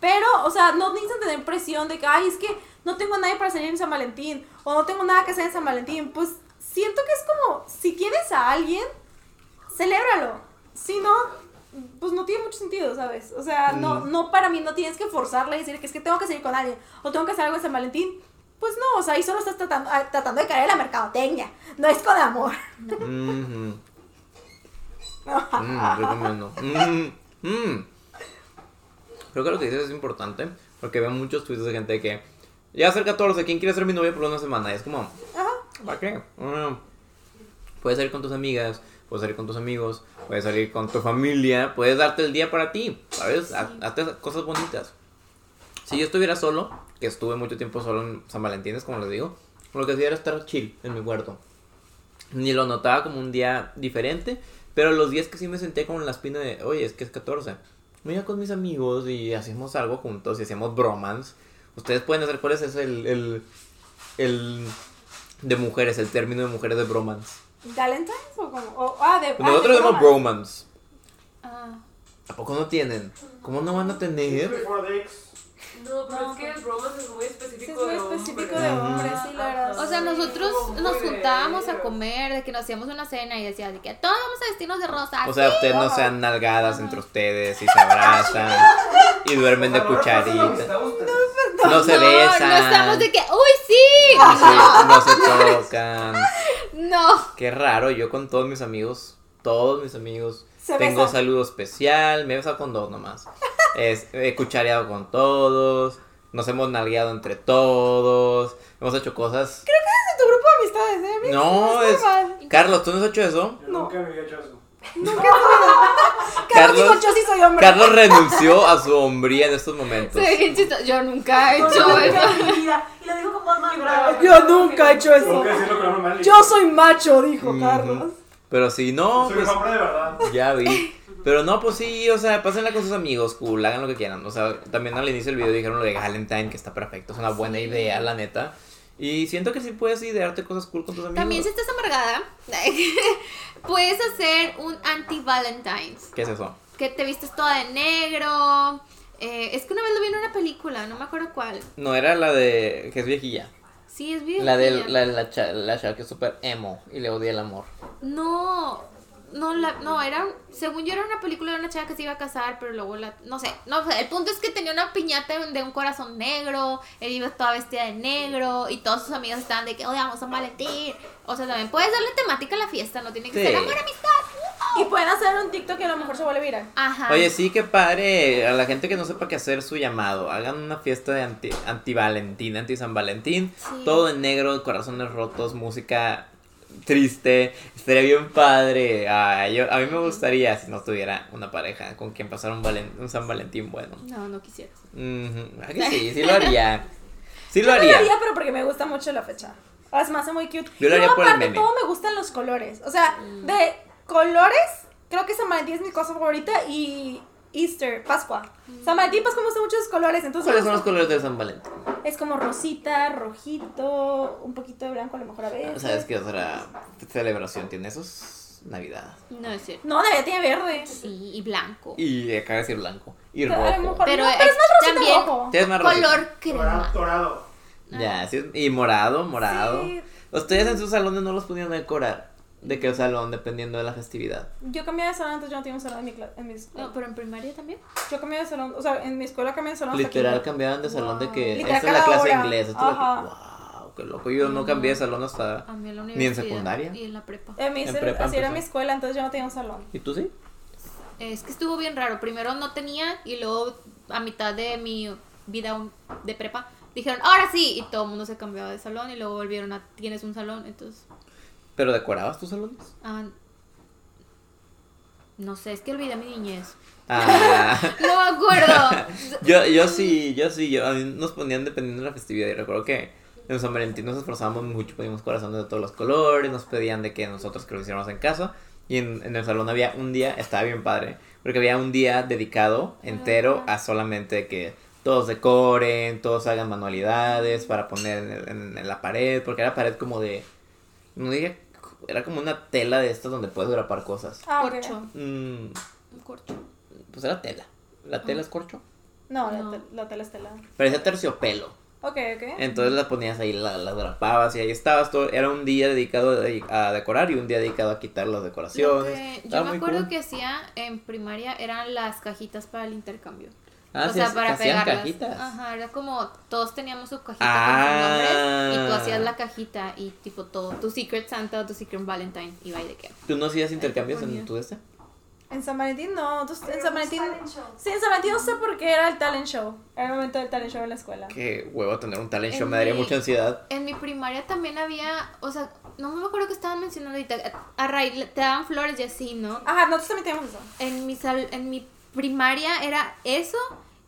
Pero, o sea, no necesitan tener presión de que, ay, es que no tengo a nadie para salir en San Valentín, o no tengo nada que hacer en San Valentín. Pues siento que es como, si tienes a alguien, celébralo. Si no, pues no tiene mucho sentido, ¿sabes? O sea, no, Mm. no para mí no tienes que forzarle y decir que es que tengo que salir con alguien, o tengo que hacer algo en San Valentín. Pues no, o sea, ahí solo estás tratando, ah, tratando de caer en la mercadotecnia, no es con amor. Mm, recomiendo. Mm, mm. Creo que lo que dices es importante porque veo muchos tweets de gente que ya ser 14, ¿quién quiere ser mi novia por una semana? Y es como, Ajá. ¿para qué? Mm. Puedes salir con tus amigas, puedes salir con tus amigos, puedes salir con tu familia, puedes darte el día para ti, ¿sabes? Haz- Hazte cosas bonitas. Si yo estuviera solo, que estuve mucho tiempo solo en San Valentín, es como les digo, lo que hacía era estar chill en mi cuarto. Ni lo notaba como un día diferente, pero los días que sí me sentía como en la espina de, oye, es que es 14. Me iba con mis amigos y hacíamos algo juntos y hacíamos bromance. Ustedes pueden hacer cuál es ese, el, el, el de mujeres, el término de mujeres de bromance. ¿Valentine's o como? o- ah, de. ah, de Nosotros tenemos broma. bromance. Ah, ¿A poco no tienen? ¿Cómo no van a tener? No, pero No. es que el romance es muy específico es muy de específico hombres. de hombres, sí, la verdad. O sea, nosotros nos juntábamos a comer, de que nos hacíamos una cena y decía de que todos vamos a vestirnos de rosa. O sea, ustedes no sean nalgadas entre ustedes y se abrazan y duermen de cucharita. No se besan. no estamos de que, uy, sí. No se, no se tocan. No. Qué raro, yo con todos mis amigos, todos mis amigos, Se tengo besan. saludo especial, me he besado con dos nomás. Es, he cuchareado con todos, nos hemos nalgueado entre todos, hemos hecho cosas. de tu grupo de amistades, ¿eh? No, es... mal. Carlos, ¿tú no has hecho eso? Yo nunca me había hecho eso. Carlos dijo, Carlos- yo sí soy hombre. Carlos renunció a su hombría en estos momentos. Sí. Yo nunca he No, hecho nunca eso. en mi vida. Y lo digo con voz más grave. Yo nunca he hecho eso. que Yo soy macho, dijo. Carlos. Pero si no, Soy pues hombre de verdad. ya vi. Pero no, pues sí, o sea, pásenla con sus amigos, cool, hagan lo que quieran. O sea, también al inicio del video dijeron lo de Valentine, que está perfecto, es una buena idea, la neta. Y siento que sí puedes idearte cosas cool con tus amigos. También si estás amargada, puedes hacer un anti-Valentines. ¿Qué es eso? Que te vistes toda de negro. Eh, es que una vez lo vi en una película, no me acuerdo cuál. No, era la de. que es viejilla. Sí, es bien. La de la, la, cha- la chava que es súper emo y le odia el amor. No, no, la, no, era, según yo era una película de una chava que se iba a casar, pero luego la, no sé, no, o sea, el punto es que tenía una piñata de un corazón negro, ella iba toda vestida de negro y todos sus amigos estaban de que odiamos a San Valentín. O sea, también puedes darle temática a la fiesta, no tiene que Sí. ser amor, amistad. Y pueden hacer un TikTok que a lo mejor se vuelve viral. Ajá. Oye, sí, qué padre. A la gente que no sepa qué hacer su llamado. Hagan una fiesta de anti, anti-Valentín, anti-San Valentín. Sí. Todo en negro, corazones rotos, música triste. Estaría bien padre. Ay, yo- a mí me gustaría si no tuviera una pareja con quien pasar un, valen- un San Valentín bueno. No, no quisieras. Ujú, ¿a que sí, sí lo haría. Sí lo Yo no haría. lo haría, pero porque me gusta mucho la fecha. Es más, es muy cute. Yo lo Y haría por el aparte, meme. todo me gustan los colores. O sea, de colores, creo que San Valentín es mi cosa favorita y Easter, Pascua. San Valentín Pascua me gustan mucho los colores. Entonces ¿Cuáles son los colores de San Valentín? Es como rosita, rojito, un poquito de blanco a lo mejor a veces. ¿Sabes qué otra celebración tiene esos? Navidad. No es cierto. No, Navidad tiene verde. Sí, y blanco. Y acá decir blanco. Y rojo. Pero no, es- pero es más rosita también- rojo. Tienes más rosita. Color crema. dorado. Ya, sí, y morado, morado. Sí. Ustedes en sus salones no los a decorar. ¿De qué salón? Dependiendo de la festividad. Yo cambié de salón, entonces yo no tenía un salón en mi, en mi escuela. No, pero en primaria también. Yo cambié de salón, o sea, en mi escuela cambié de salón hasta Literal cambiaban de salón de que Literal, esta es la clase de hora. inglés. Esta la Ajá. wow, qué loco. Yo no cambié de salón hasta. A mí en la Ni en secundaria. Y en la prepa. En mi, En así prepa era empezó. mi escuela, entonces yo no tenía un salón. ¿Y tú sí? Es que estuvo bien raro. Primero no tenía y luego a mitad de mi vida de prepa dijeron, ahora sí. Y todo el mundo se cambiaba de salón y luego volvieron a, tienes un salón. Entonces, ¿Pero decorabas tus salones? ah, no sé, es que olvidé mi niñez. Ah, No me acuerdo. yo, yo sí, yo sí. Yo, a mí nos ponían dependiendo de la festividad. Y recuerdo que en San Valentín nos esforzábamos mucho. Poníamos corazones de todos los colores. Nos pedían de que nosotros que lo hiciéramos en casa. Y en, en el salón había un día, estaba bien padre. Porque había un día dedicado entero a solamente que todos decoren, todos hagan manualidades para poner en- en la pared. Porque era pared como de. No diría. Era como una tela de estas donde puedes grapar cosas. Ah, corcho. Mm, corcho. pues era tela. ¿La tela es corcho? No, No. La, te- la tela estela. Parecía terciopelo. Ok, ok. Entonces la ponías ahí, la, las grapabas y ahí estabas. Todo, era un día dedicado a, decorar y un día dedicado a quitar las Lo decoraciones. que yo me acuerdo cool. que hacía en primaria eran las cajitas para el intercambio. Ah, o sea, para pegarlas. cajitas. Ajá, era como todos teníamos su cajita Ah. con sus nombres y tú hacías la cajita y tipo todo, tu Secret Santa o tu Secret Valentine iba ahí de qué. ¿Tú no hacías intercambios en tu este? En San Valentín no. tú- en San Valentín. talent show. Sí, en San Valentín no sé por qué era el talent show. Era el momento del talent show en la escuela. Qué huevo tener un talent En show, me daría mi- mucha ansiedad. En mi primaria también había, o sea, no me acuerdo que estaban mencionando ahorita, a raíz te daban flores y así, ¿no? Ajá, nosotros también teníamos eso. En mi sal, en mi primaria era eso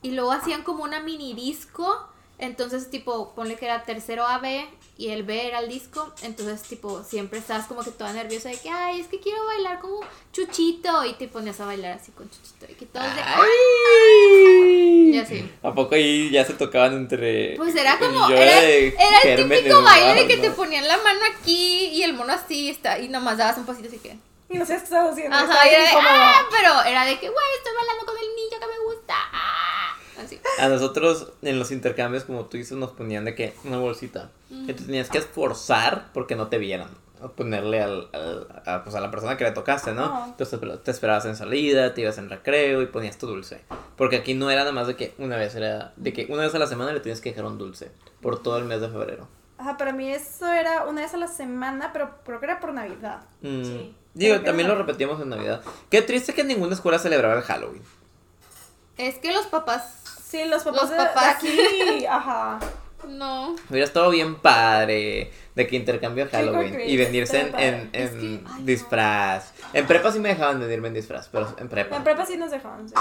y luego hacían como una mini disco. Entonces, tipo, ponle que era tercero A, B y el B era el disco. Entonces, tipo, siempre estabas como que toda nerviosa de que, ay, es que quiero bailar como Chuchito. Y te ponías a bailar así con Chuchito. Y que todos de, ¡Ay! Y así. ¿A poco ahí ya se tocaban entre. Pues era como, era, el típico baile de que te ponían la mano aquí y el mono así está, y nomás dabas un pasito así que. Y no sé qué estabas haciendo. Ajá, estaba y era de, ah, pero era de que, güey, estoy bailando con el niño que me gusta. ah". así. A nosotros en los intercambios, como tú dices, nos ponían de que una bolsita. Que te tenías que esforzar porque no te vieran. A ponerle al, al- a, pues a la persona que le tocaste, ¿no? Entonces te- te esperabas en salida, te ibas en recreo y ponías tu dulce. Porque aquí no era nada más de que una vez, era de que una vez a la semana le tienes que dejar un dulce. Por todo el mes de febrero. Ajá, para mí eso era una vez a la semana, pero creo que era por Navidad. Mm, Sí. Digo, también lo repetíamos en Navidad. Qué triste que ninguna escuela celebraba el Halloween. Es que los papás. Sí, los papás, Los de- de papás. aquí, ajá. No. Hubiera estado bien padre de que intercambio Halloween y venirse en, en, padre. Es en que- ay, no. disfraz. En prepa sí me dejaban venirme en disfraz, pero en prepa. En prepa sí nos dejaban, sí.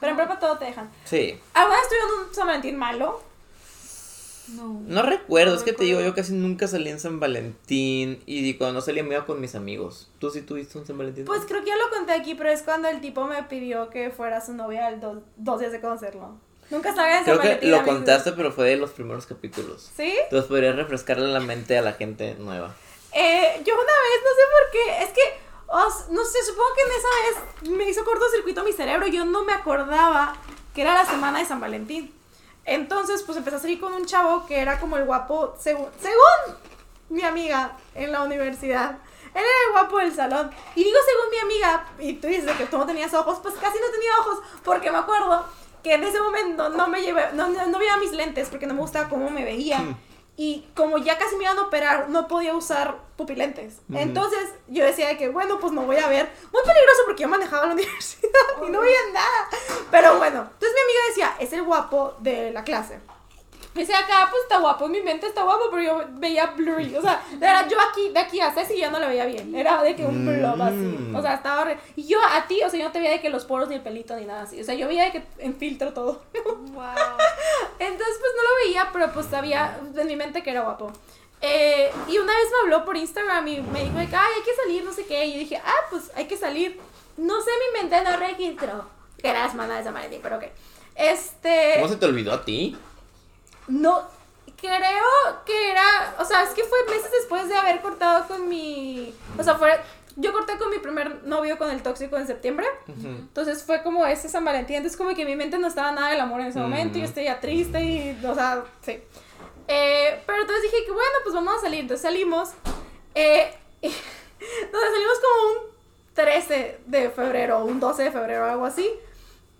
Pero en prepa todo te dejan. Sí. ¿Alguna vez tuvieron un San Valentín malo? No. No recuerdo, es que te digo, yo casi nunca salí en San Valentín y cuando no salía me iba con mis amigos. ¿Tú sí tuviste un San Valentín? Pues creo que ya lo conté aquí, pero es cuando el tipo me pidió que fuera su novia do- dos días de conocerlo. Nunca San Creo que lo amigos. contaste, pero fue de los primeros capítulos. ¿Sí? Entonces podrías refrescarle la mente a la gente nueva. Eh, yo una vez, no sé por qué, es que, no sé, supongo que en esa vez me hizo cortocircuito mi cerebro, yo no me acordaba que era la semana de San Valentín. Entonces, pues empecé a salir con un chavo que era como el guapo, según, según mi amiga en la universidad. Él era el guapo del salón. Y digo según mi amiga, y tú dices que tú no tenías ojos, pues casi no tenía ojos, porque me acuerdo que en ese momento no me llevé, no, no, no veía mis lentes porque no me gustaba cómo me veía. Y como ya casi me iban a operar, no podía usar pupilentes. Ujú. Entonces yo decía de que, bueno, pues no voy a ver. Muy peligroso porque yo manejaba la universidad y no veía nada. Pero bueno, entonces mi amiga decía, es el guapo de la clase. Y decía acá, pues está guapo, en mi mente está guapo, pero yo veía blurry. O sea, era yo aquí, de aquí a Ceci ya no la veía bien. Era de que un blob así. Mm. O sea, estaba horrible. Y yo a ti, o sea, yo no te veía de que los poros ni el pelito ni nada así. O sea, yo veía de que en filtro todo. Wow. Pero pues sabía en mi mente que era guapo. Eh, y una vez me habló por Instagram y me dijo, ay, hay que salir, no sé qué. Y yo dije, ah, pues hay que salir. No sé, mi mente no registró. Que era la semana de Valentín, pero ok. Este. ¿Cómo se te olvidó a ti? No, creo que era, o sea, es que fue meses después de haber cortado con mi, o sea, fue, yo corté con mi primer novio con el tóxico en septiembre, entonces fue como ese San Valentín, entonces como que en mi mente no estaba nada del amor en ese momento, y yo Ujú. estoy ya triste y, o sea, sí. Eh, pero entonces dije que bueno, pues vamos a salir, entonces salimos, eh, y- entonces salimos como un 13 de febrero, un 12 de febrero, algo así.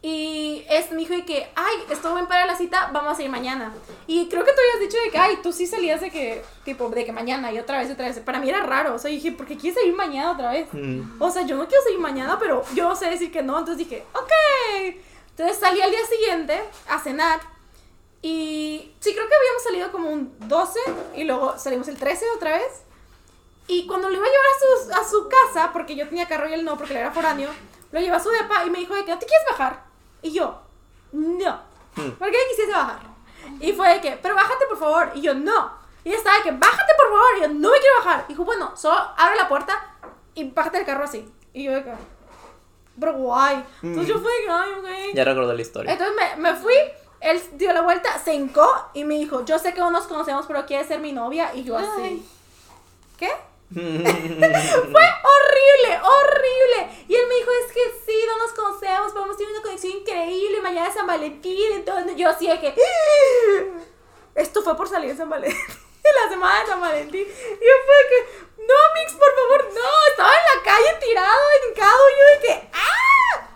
Y es, me dijo de que, ay, estuvo bien para la cita, vamos a ir mañana. Y creo que tú habías dicho de que, ay, tú sí salías de que, tipo, de que mañana y otra vez y otra vez. Para mí era raro, o sea, dije, ¿por qué quieres salir mañana otra vez? Mm. O sea, yo no quiero salir mañana, pero yo sé decir que no, entonces dije, ok. Entonces salí al día siguiente a cenar. Y sí, creo que habíamos salido como un 12 y luego salimos el 13 otra vez. Y cuando lo iba a llevar a su, a su casa, porque yo tenía carro y él no, porque él era foráneo, lo llevé a su depa y me dijo de que, ¿no te quieres bajar? Y yo, no. Hmm. ¿Por qué quisiese bajar? Y fue de que, pero bájate por favor. Y yo, no. Y ella estaba de que, bájate por favor. Y yo, no me quiero bajar. Y dijo, bueno, solo abre la puerta y bájate del carro así. Y yo de que, pero guay. Entonces yo fui de que, ay, ok. Ya recordé la historia. Entonces me, me fui, él dio la vuelta, se hincó y me dijo, yo sé que no nos conocemos, pero quieres ser mi novia. Y yo así, Ay. ¿qué? Fue horrible, horrible. Y él me dijo, es que sí, no nos conocemos, pero hemos tenido una conexión increíble, mañana es San Valentín, entonces yo así de que... Esto fue por salir de San Valentín, la semana de San Valentín. Y yo fue que, no, Mix, por favor, no, estaba en la calle tirado, hincado, yo de que, ¡ah!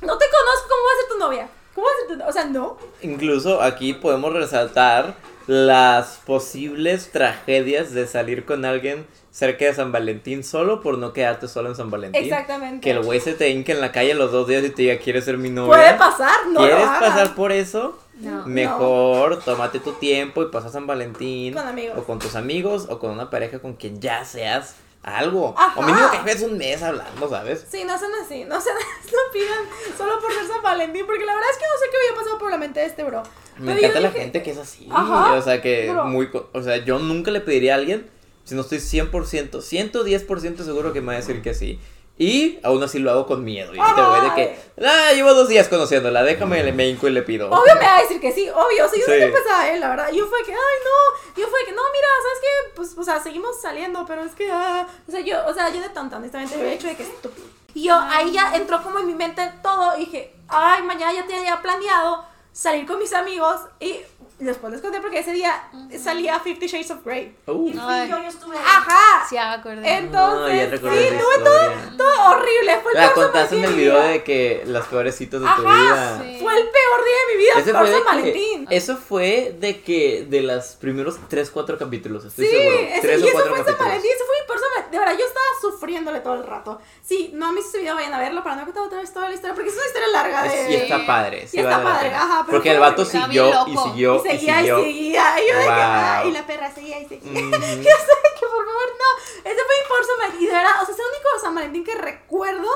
No te conozco, ¿cómo va a ser tu novia? ¿Cómo va a ser tu novia? O sea, no. Incluso aquí podemos resaltar las posibles tragedias de salir con alguien cerca de San Valentín solo por no quedarte solo en San Valentín. Exactamente. Que el güey se te hinque en la calle los dos días y te diga, ¿quieres ser mi novia? Puede pasar, no ¿Quieres lo pasar por eso? No. Mejor tómate tu tiempo y pasa San Valentín. Con amigos. O con tus amigos o con una pareja con quien ya seas algo. Ajá. O mínimo que lleves un mes hablando, ¿sabes? Sí, no sean así, no sean, no pidan solo por ser San Valentín, porque la verdad es que no sé qué había pasado por la mente de este bro. Me Pero encanta la dije- gente que es así. Ajá, o sea, que bro. muy. O sea, yo nunca le pediría a alguien si no estoy 100%, 110% seguro que me va a decir que sí. Y aún así lo hago con miedo. Y este güey de que, ah, llevo dos días conociéndola, déjame, le me hinco y le pido. Obvio me va a decir que sí, obvio, o sea, yo Sí. sé que empezaba él, la verdad. Y yo fue que, ay, no, yo fue que, no, mira, ¿sabes qué? Pues, o sea, seguimos saliendo, pero es que, ah, o sea, yo, o sea, yo de tonta, honestamente, me había hecho de que estúpido. Y yo, ahí ya entró como en mi mente todo, y dije, ay, mañana ya tenía planeado salir con mis amigos y después les conté porque ese día salía Fifty Shades of Grey. Uh, Y Ay. yo, yo estuve. Ajá. Sí, ya me acordé. no, ya Entonces, recordé sí, tuve todo, todo horrible. Fue el La peor contaste en el video de que las peores citas de tu Ajá, vida. sí. Fue el peor día de mi vida, Ese por fue, de San que- Valentín. eso fue de que de los primeros 3, 4 capítulos, estoy Sí, seguro. ese, 3 y o eso 4 fue en San. Valentín, eso fue mi peor San Valentín. De verdad, yo estaba sufriéndole todo el rato. Sí, no han visto ese video, vayan a verlo para no contar otra vez toda la historia, porque es una historia larga de... Y está padre. sí Y está vale padre, ajá, pero Porque el vato siguió y siguió Y y seguía y, siguió. seguía, y yo Wow. y la perra seguía y seguía. Ujú. Yo sé que por favor no. Ese fue mi peor San Valentín. Y de verdad, o sea, es el único San Valentín que recuerdo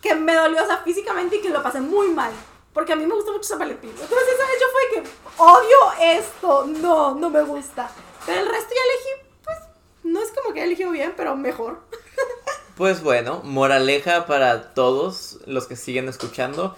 que me dolió, o sea, físicamente y que lo pasé muy mal. Porque a mí me gusta mucho San Valentín. Entonces, esa vez yo fue que odio esto. No, no me gusta. Pero el resto ya elegí, no es como que he elegido bien, pero mejor. Pues bueno, moraleja para todos los que siguen escuchando.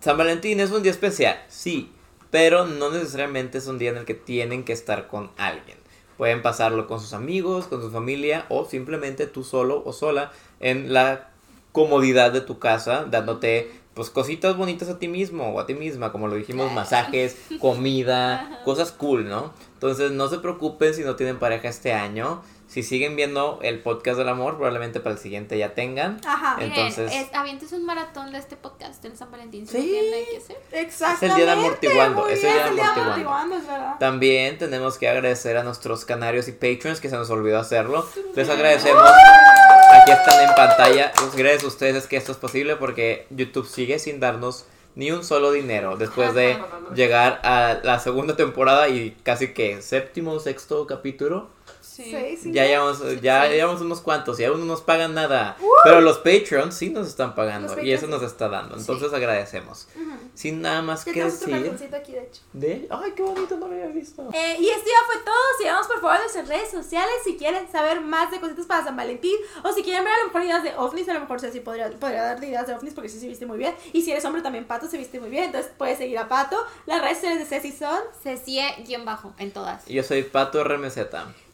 San Valentín es un día especial, sí, pero no necesariamente es un día en el que tienen que estar con alguien. Pueden pasarlo con sus amigos, con su familia o simplemente tú solo o sola en la comodidad de tu casa, dándote pues cositas bonitas a ti mismo o a ti misma, como lo dijimos, masajes, comida, cosas cool, ¿no? Entonces no se preocupen si no tienen pareja este año. Si siguen viendo el podcast del amor, probablemente para el siguiente ya tengan. Ajá. Eh, Miren, Entonces- es, avientes un maratón de este podcast en San Valentín. Si Sí. no que hacer. Exactamente. Es el día de amortiguando, es el día de amortiguando. amortiguando, es verdad. También tenemos que agradecer a nuestros canarios y patrons que se nos olvidó hacerlo. Les agradecemos. Aquí están en pantalla. Pues gracias a ustedes es que esto es posible porque YouTube sigue sin darnos ni un solo dinero después de llegar a la segunda temporada y casi que séptimo o sexto capítulo. Sí, sí. Ya llevamos, ya llevamos unos cuantos y aún no nos pagan nada. Pero los Patreons sí nos están pagando y eso nos está dando. Entonces agradecemos. Sin nada más Ya que decir. aquí, de hecho. De... Ay, qué bonito, no lo había visto. Eh, y esto ya fue todo. Sigamos por favor en nuestras redes sociales si quieren saber más de cositas para San Valentín o si quieren ver a lo mejor ideas de ovnis. A lo mejor Ceci podría, podría dar ideas de ovnis porque sí se viste muy bien. Y si eres hombre también Pato se viste muy bien. Entonces puedes seguir a Pato. Las redes sociales de Ceci son. Cecie-bajo en todas. Yo soy Pato RMZ.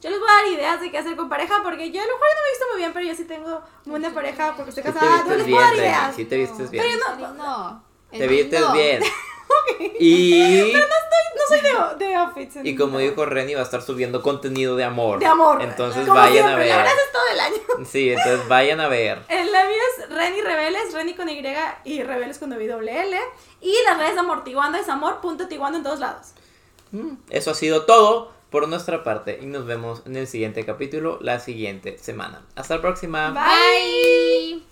Yo les voy a dar ideas de qué hacer con pareja porque yo a lo mejor no me he visto muy bien, pero yo sí tengo buena pareja porque estoy Sí te casada. No vistes les bien, puedo dar ideas. sí te vistes bien. Pero yo no, No. Te vistes no. bien. Y, no soy de, de outfits. y como dijo Reni, va a estar subiendo contenido de amor. de amor. Entonces Como vayan siempre, a La ver. verdad es todo el año. Sí, entonces vayan a ver. El la mía es Reni Rebeles, Reni con Y y Rebeles con W L. Y las redes de Amortiguando es amor.tiguando en todos lados. Mm, Eso ha sido todo por nuestra parte y nos vemos en el siguiente capítulo la siguiente semana. Hasta la próxima. Bye.